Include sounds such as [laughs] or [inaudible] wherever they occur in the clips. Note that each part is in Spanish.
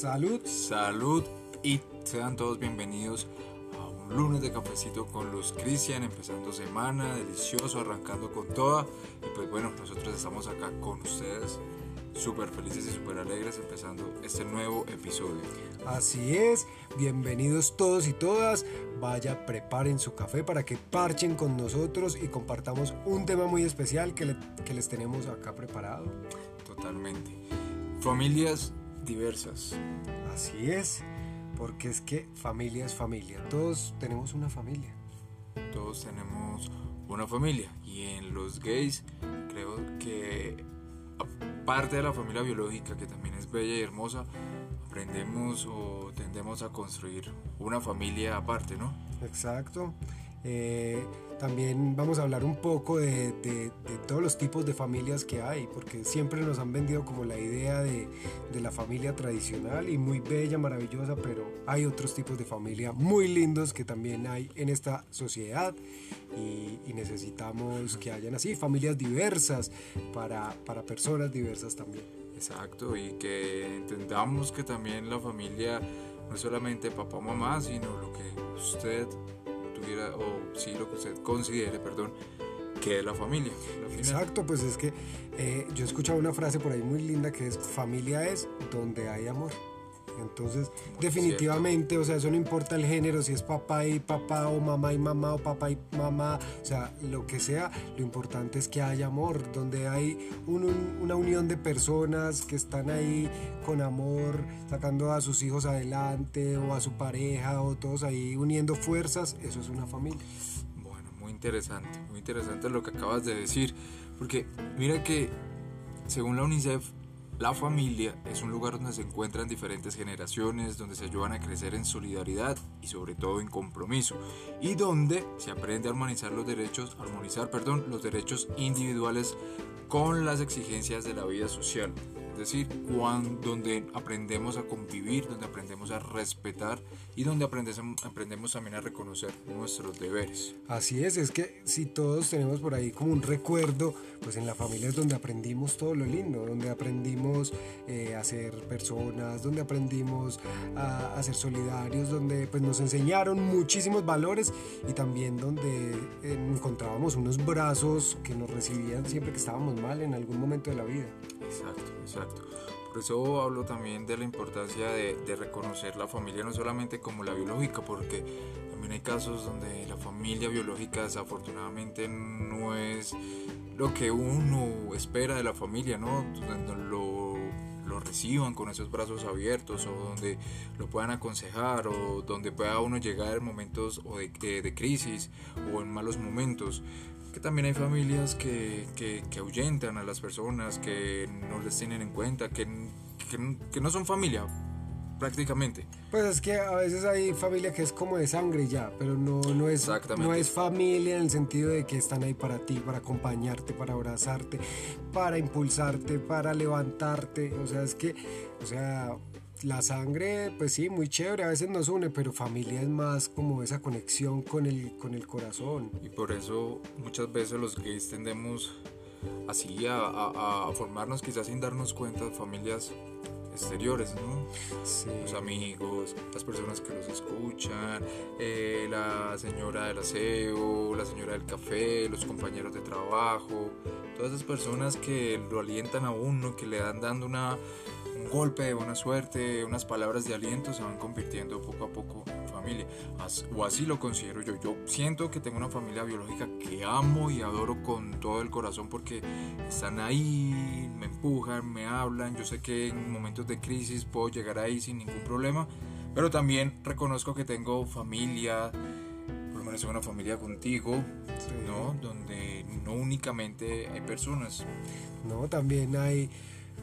Salud. Salud y sean todos bienvenidos a un lunes de cafecito con los Cristian, empezando semana, delicioso, arrancando con toda. Y pues bueno, nosotros estamos acá con ustedes, súper felices y súper alegres, empezando este nuevo episodio. Así es, bienvenidos todos y todas. Vaya, preparen su café para que parchen con nosotros y compartamos un tema muy especial que, le- que les tenemos acá preparado. Totalmente. Familias diversas. Así es, porque es que familia es familia. Todos tenemos una familia. Todos tenemos una familia y en los gays creo que aparte de la familia biológica que también es bella y hermosa, aprendemos o tendemos a construir una familia aparte, ¿no? Exacto. Eh, también vamos a hablar un poco de, todos los tipos de familias que hay, porque siempre nos han vendido como la idea de, de la familia tradicional y muy bella, maravillosa, pero hay otros tipos de familia muy lindos que también hay en esta sociedad y, necesitamos que hayan así familias diversas para, para personas diversas también. Exacto, y que entendamos que también la familia no es solamente papá mamá, sino lo que usted tuviera, o sí, lo que usted considere, perdón, que es la familia. Exacto, pues es que eh, yo he escuchado una frase por ahí muy linda que es familia es donde hay amor. Entonces, definitivamente, o sea, eso no importa el género, si es papá y papá o mamá y mamá o papá y mamá, o sea, lo que sea, lo importante es que haya amor, donde hay un- un- una unión de personas que están ahí con amor, sacando a sus hijos adelante o a su pareja o todos ahí uniendo fuerzas, eso es una familia. Bueno, muy interesante, muy interesante lo que acabas de decir, porque mira que según la UNICEF, la familia es un lugar donde se encuentran diferentes generaciones, donde se ayudan a crecer en solidaridad y sobre todo en compromiso, y donde se aprende a armonizar los derechos, armonizar, perdón, los derechos individuales con las exigencias de la vida social. Es decir, cuan- donde aprendemos a convivir, donde aprendemos a respetar y donde aprendemos, aprendemos también a reconocer nuestros deberes. Así es, es que si todos tenemos por ahí como un recuerdo, pues en la familia es donde aprendimos todo lo lindo, donde aprendimos eh, a ser personas, donde aprendimos a, a ser solidarios, donde pues nos enseñaron muchísimos valores y también donde eh, encontrábamos unos brazos que nos recibían siempre que estábamos mal en algún momento de la vida. Exacto, exacto. Por eso hablo también de la importancia de, de reconocer la familia no solamente como la biológica, porque también hay casos donde la familia biológica desafortunadamente no es lo que uno espera de la familia, ¿no? Lo, lo reciban con esos brazos abiertos o donde lo puedan aconsejar o donde pueda uno llegar en momentos o de, de- de crisis o en malos momentos que también hay familias que, que, que ahuyentan a las personas, que no les tienen en cuenta, que, que, que no son familia prácticamente. Pues es que a veces hay familia que es como de sangre ya, pero no, no, es, no es familia en el sentido de que están ahí para ti, para acompañarte, para abrazarte, para impulsarte, para levantarte. O sea, es que, o sea, la sangre, pues sí, muy chévere, a veces nos une, pero familia es más como esa conexión con el, con el corazón. Y por eso muchas veces los gays tendemos así a, a- a formarnos quizás sin darnos cuenta familias exteriores, ¿no? Sí. los amigos, las personas que los escuchan, eh, la señora del aseo, la señora del café, los compañeros de trabajo, todas esas personas que lo alientan a uno, que le dan dando una, un golpe de buena suerte, unas palabras de aliento, se van convirtiendo poco a poco en familia. O así lo considero yo. Yo siento que tengo una familia biológica que amo y adoro con todo el corazón porque están ahí, me empujan, me hablan. Yo sé que en momentos de crisis puedo llegar ahí sin ningún problema, pero también reconozco que tengo familia, por lo menos una familia contigo, Sí. ¿no? Donde no únicamente hay personas. ¿no? También hay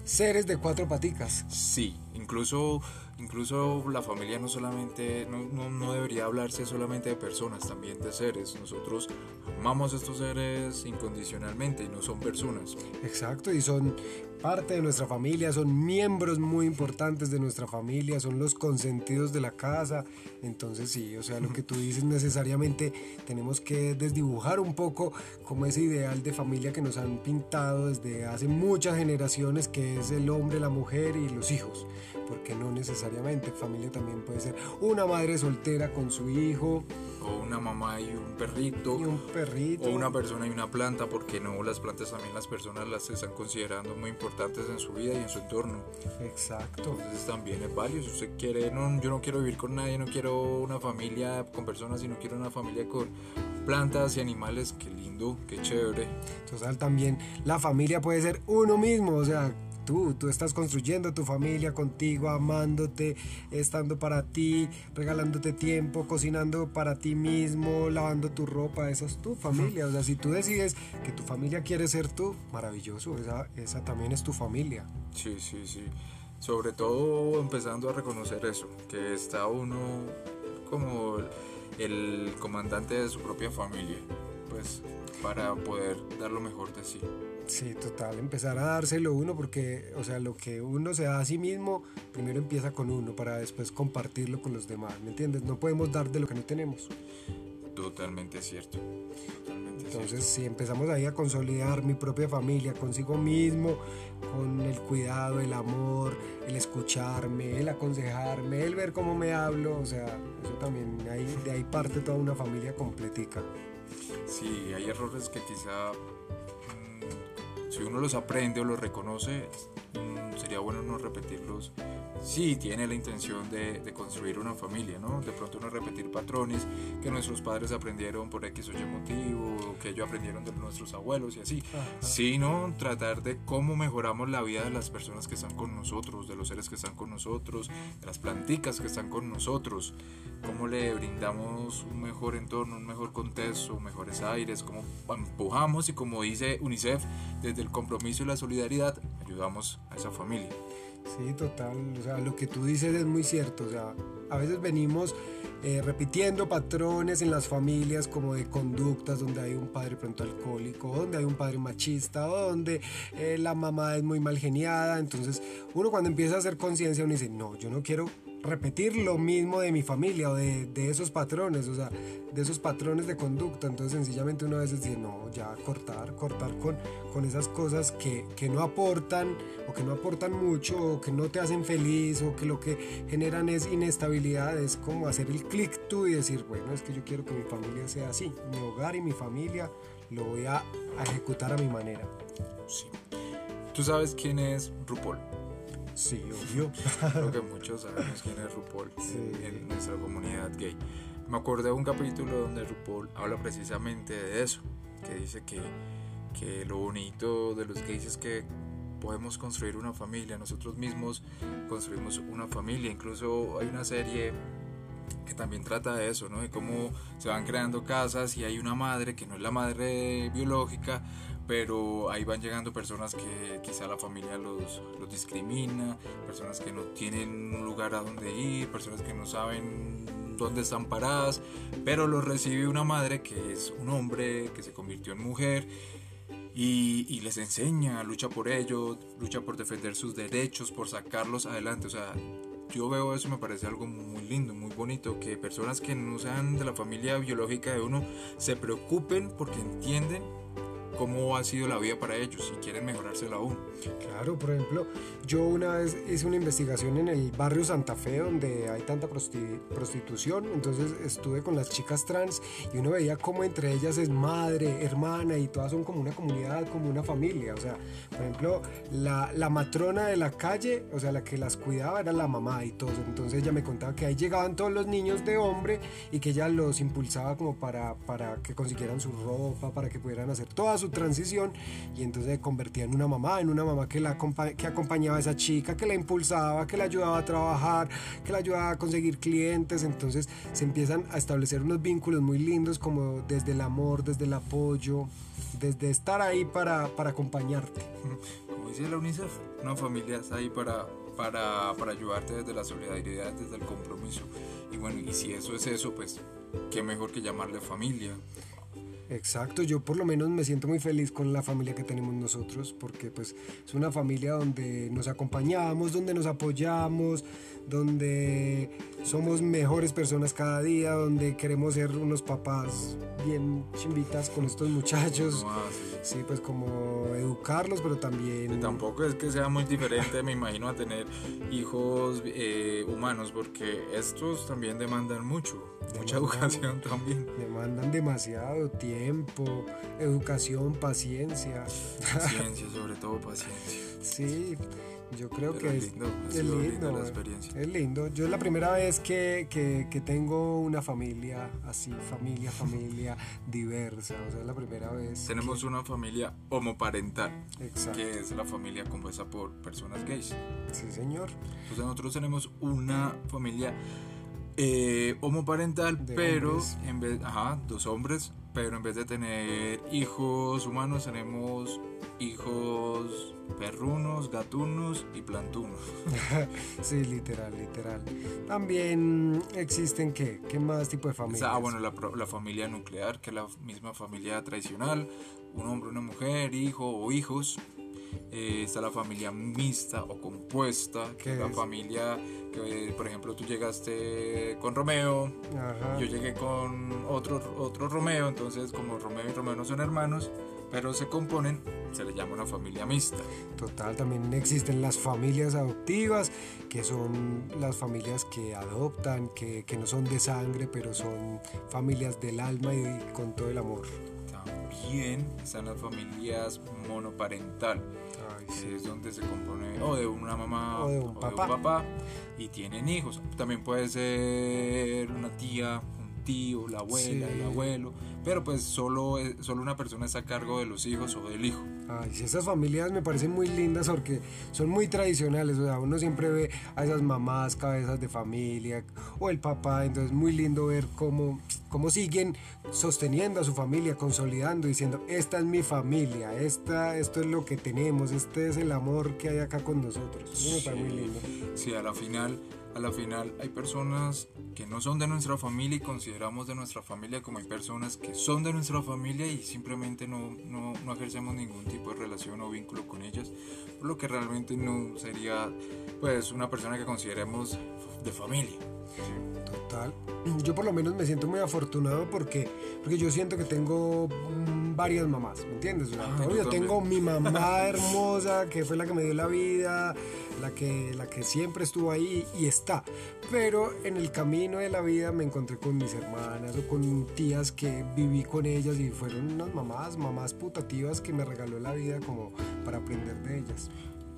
seres de cuatro paticas. Sí, incluso, incluso la familia no solamente, no, no, no debería hablarse solamente de personas, también de seres. Nosotros amamos a estos seres incondicionalmente y no son personas. Exacto, y son parte de nuestra familia, son miembros muy importantes de nuestra familia, son los consentidos de la casa. Entonces sí, o sea, lo que tú dices necesariamente tenemos que desdibujar un poco como ese ideal de familia que nos han pintado desde hace muchas generaciones, que es el hombre, la mujer y los hijos. porque no necesariamente familia también puede ser una madre soltera con su hijo o una mamá y un perrito y un perrito o una persona y una planta porque no las plantas también las personas las están considerando muy importantes en su vida y en su entorno. Exacto. Entonces también es válido. Si usted quiere no yo no quiero vivir con nadie no quiero una familia con personas sino quiero una familia con plantas y animales. Qué lindo qué chévere. Entonces también la familia puede ser uno mismo o sea tú, tú estás construyendo tu familia contigo, amándote, estando para ti, regalándote tiempo, cocinando para ti mismo, lavando tu ropa, esa es tu familia. O sea, si tú decides que tu familia quiere ser tú, maravilloso, esa, esa también es tu familia. Sí, sí, sí. Sobre todo empezando a reconocer eso, que está uno como el comandante de su propia familia, pues para poder dar lo mejor de sí. Sí, total, empezar a dárselo uno porque, o sea, lo que uno se da a sí mismo, primero empieza con uno para después compartirlo con los demás, ¿me entiendes? No podemos dar de lo que no tenemos. Totalmente cierto. Entonces, si empezamos ahí a consolidar mi propia familia consigo mismo, con el cuidado, el amor, el escucharme, el aconsejarme, el ver cómo me hablo, o sea, eso también, ahí, de ahí parte toda una familia completica. Sí, hay errores que quizá si uno los aprende o los reconoce, mm, sería bueno no repetirlos. Si tiene la intención de, construir una familia, ¿no? De pronto no repetir patrones que nuestros padres aprendieron por X o Y motivo, que ellos aprendieron de nuestros abuelos y así, sino tratar de cómo mejoramos la vida de las personas que están con nosotros, de los seres que están con nosotros, de las planticas que están con nosotros, cómo le brindamos un mejor entorno, un mejor contexto, mejores aires, cómo empujamos y como dice UNICEF, desde el compromiso y la solidaridad, ayudamos a esa familia. Sí, total. O sea, lo que tú dices es muy cierto. O sea, a veces venimos eh, repitiendo patrones en las familias como de conductas donde hay un padre pronto alcohólico, donde hay un padre machista, o donde eh, la mamá es muy mal geniada. Entonces, uno cuando empieza a hacer conciencia, uno dice, no, yo no quiero repetir lo mismo de mi familia o de, de, esos patrones, o sea, de esos patrones de conducta. Entonces sencillamente uno a veces dice, no, ya cortar, cortar con, con esas cosas que, que, no aportan o que no aportan mucho o que no te hacen feliz o que lo que generan es inestabilidad. Es como hacer el clic tú y decir, bueno, es que yo quiero que mi familia sea así. Mi hogar y mi familia lo voy a, ejecutar a mi manera. Sí. ¿Tú sabes quién es RuPaul? Sí, obvio. [laughs] Creo que muchos sabemos quién es RuPaul en nuestra comunidad gay. Me acordé de un capítulo donde RuPaul habla precisamente de eso, que dice que, que lo bonito de los gays es que podemos construir una familia, nosotros mismos construimos una familia, incluso hay una serie que también trata de eso, ¿no? De cómo se van creando casas y hay una madre que no es la madre biológica, pero ahí van llegando personas que quizá la familia los, los discrimina, personas que no tienen un lugar a donde ir, personas que no saben dónde están paradas, pero los recibe una madre que es un hombre que se convirtió en mujer y, y, les enseña, lucha por ellos, lucha por defender sus derechos, por sacarlos adelante. O sea, yo veo eso me parece algo muy lindo, muy bonito, que personas que no sean de la familia biológica de uno se preocupen porque entienden cómo ha sido la vida para ellos y quieren mejorársela aún. Claro, por ejemplo, yo una vez hice una investigación en el barrio Santa Fe donde hay tanta prostitución, entonces estuve con las chicas trans y uno veía cómo entre ellas es madre, hermana y todas son como una comunidad, como una familia. O sea, por ejemplo, la, la matrona de la calle, o sea, la que las cuidaba era la mamá y todo. Entonces ella me contaba que ahí llegaban todos los niños de hombre y que ella los impulsaba como para, para que consiguieran su ropa, para que pudieran hacer toda transición y entonces se convertía en una mamá, en una mamá que, la, que acompañaba a esa chica, que la impulsaba, que la ayudaba a trabajar, que la ayudaba a conseguir clientes, entonces se empiezan a establecer unos vínculos muy lindos como desde el amor, desde el apoyo, desde estar ahí para, para acompañarte. Como dice la UNICEF, una familia está ahí para, para, para, ayudarte desde la solidaridad, desde el compromiso. Y bueno, y si eso es eso, pues qué mejor que llamarle familia. Exacto, yo por lo menos me siento muy feliz con la familia que tenemos nosotros, porque pues es una familia donde nos acompañamos, donde nos apoyamos, donde somos mejores personas cada día, donde queremos ser unos papás bien chimbitas con estos muchachos. Sí, pues como educarlos, pero también... Tampoco es que sea muy diferente, me imagino, a tener hijos eh, humanos, porque estos también demandan mucho, mucha educación [laughs] también. Demandan demasiado tiempo, educación, paciencia. Paciencia, [laughs] sobre todo paciencia. Sí, yo creo Pero que es lindo, es lindo. la eh. experiencia. Es lindo. Yo es la primera vez que, que, que tengo una familia así, familia, familia [laughs] diversa. O sea, es la primera vez. Tenemos una familia homoparental, Exacto. que es la familia compuesta por personas gays. Sí, señor. O sea, nosotros tenemos una familia eh, homoparental, De pero hombres. en vez, ajá, dos hombres, pero en vez de tener hijos humanos tenemos hijos perrunos, gatunos y plantunos. [laughs] Sí, literal, literal. También existen, ¿qué? ¿Qué más tipo de familias? Ah, bueno, la, familia nuclear, que es la misma familia tradicional, un hombre, una mujer, hijo o hijos. Eh, está la familia mixta o compuesta, que ¿Qué es la familia que, por ejemplo, tú llegaste con Romeo, Ajá. yo llegué con otro, otro Romeo, entonces como Romeo y Romeo no son hermanos, pero se componen, se les llama una familia mixta. Total, también existen las familias adoptivas, que son las familias que adoptan, que, que no son de sangre, pero son familias del alma y con todo el amor. También están las familias monoparental, Ay, sí. es donde se compone o de una mamá O de un papá. y tienen hijos. También puede ser una tía, un tío, la abuela, Sí. el abuelo, pero pues solo, eh, solo una persona está a cargo de los hijos o del hijo. Ay, sí, esas familias me parecen muy lindas porque son muy tradicionales. O sea, uno siempre ve a esas mamás, cabezas de familia, o el papá. Entonces, muy lindo ver cómo, cómo siguen sosteniendo a su familia, consolidando, diciendo: Esta es mi familia, esta, esto es lo que tenemos, este es el amor que hay acá con nosotros. Eso me parece muy lindo. Sí, a la final, a la final hay personas que no son de nuestra familia y consideramos de nuestra familia como hay personas que son de nuestra familia y simplemente no, no, no ejercemos ningún tipo de relación o vínculo con ellas, por lo que realmente no sería pues una persona que consideremos de familia. Total. [clears throat] Yo por lo menos me siento muy afortunado porque, porque yo siento que tengo mm, varias mamás, ¿me entiendes? Ah, yo yo tengo mi mamá [laughs] hermosa, que fue la que me dio la vida, la que, la que siempre estuvo ahí y está. Pero en el camino de la vida me encontré con mis hermanas o con tías que viví con ellas y fueron unas mamás, mamás putativas que me regaló la vida como para aprender de ellas.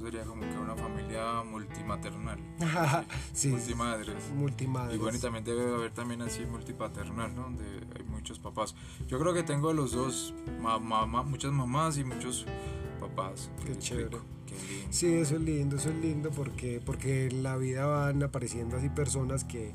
Sería como que una familia multimaternal, [laughs] sí, multimadres. multimadres. Y bueno, y también debe haber también así multipaternal, ¿no? Donde hay muchos papás. Yo creo que tengo los dos, ma- ma- muchas mamás y muchos papás. Qué chévere. Qué lindo. Sí, eso es lindo, eso es lindo porque, porque en la vida van apareciendo así personas que,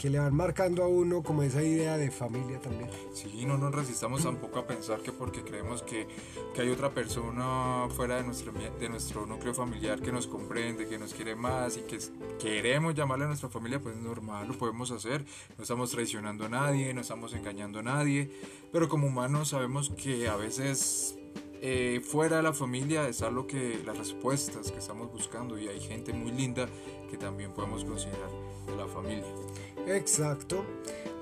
que le van marcando a uno como esa idea de familia también. Sí, no nos resistamos tampoco a pensar que porque creemos que, que hay otra persona fuera de nuestro, de nuestro núcleo familiar que nos comprende, que nos quiere más y que queremos llamarle a nuestra familia, pues normal, lo podemos hacer. No estamos traicionando a nadie, no estamos engañando a nadie, pero como humanos sabemos que a veces eh, fuera de la familia está lo que las respuestas que estamos buscando y hay gente muy linda que también podemos considerar de la familia. Exacto,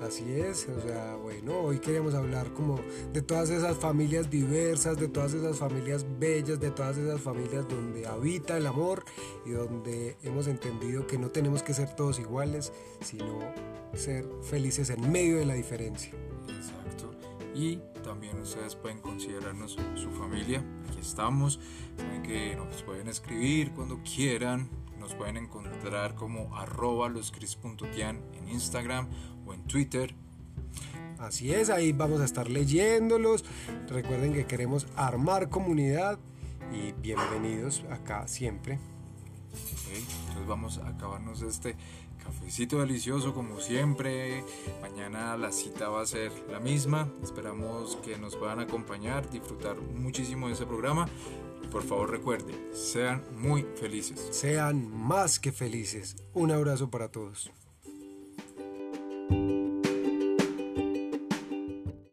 así es. O sea, bueno, hoy queríamos hablar como de todas esas familias diversas, de todas esas familias bellas, de todas esas familias donde habita el amor y donde hemos entendido que no tenemos que ser todos iguales, sino ser felices en medio de la diferencia. Exacto. Y también ustedes pueden considerarnos su familia. Aquí estamos. Saben que nos pueden escribir cuando quieran. Nos pueden encontrar como arroba loscris.tian en Instagram o en Twitter. Así es, ahí vamos a estar leyéndolos. Recuerden que queremos armar comunidad y bienvenidos acá siempre. ¿ok? Entonces vamos a acabarnos este cafecito delicioso como siempre. Mañana la cita va a ser la misma. Esperamos que nos puedan acompañar, disfrutar muchísimo de este programa. Por favor recuerden, sean muy felices. Sean más que felices. Un abrazo para todos.